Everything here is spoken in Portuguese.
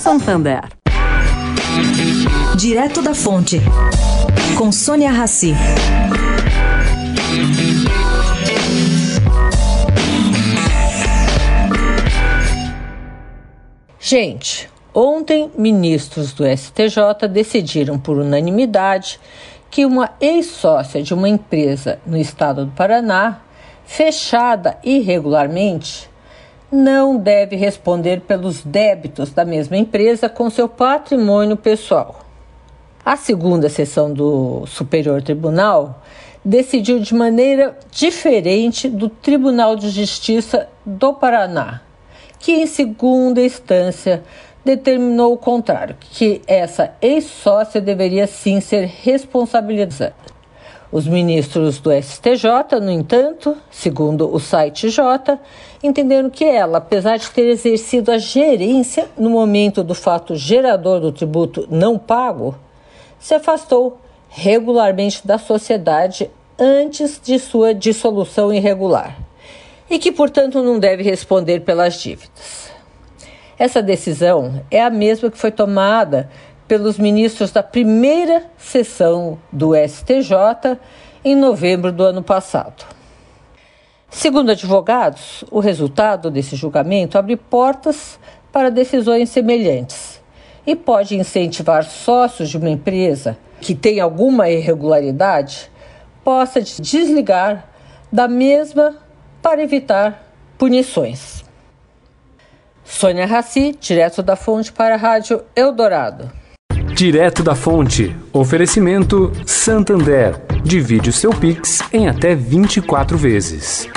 Santander. Direto da Fonte, com Sônia Rassi. Gente, ontem ministros do STJ decidiram por unanimidade que uma ex-sócia de uma empresa no estado do Paraná fechada irregularmente, não deve responder pelos débitos da mesma empresa com seu patrimônio pessoal. A segunda sessão do Superior Tribunal decidiu de maneira diferente do Tribunal de Justiça do Paraná, que em segunda instância determinou o contrário, que essa ex-sócia deveria sim ser responsabilizada. Os ministros do STJ, no entanto, segundo o site J, entenderam que ela, apesar de ter exercido a gerência no momento do fato gerador do tributo não pago, se afastou regularmente da sociedade antes de sua dissolução irregular e que, portanto, não deve responder pelas dívidas. Essa decisão é a mesma que foi tomada pelos ministros da primeira sessão do STJ em novembro do ano passado. Segundo advogados, o resultado desse julgamento abre portas para decisões semelhantes e pode incentivar sócios de uma empresa que tem alguma irregularidade possa desligar da mesma para evitar punições. Sônia Raci, direto da fonte para a Rádio Eldorado. Direto da fonte. Oferecimento Santander. Divide o seu Pix em até 24 vezes.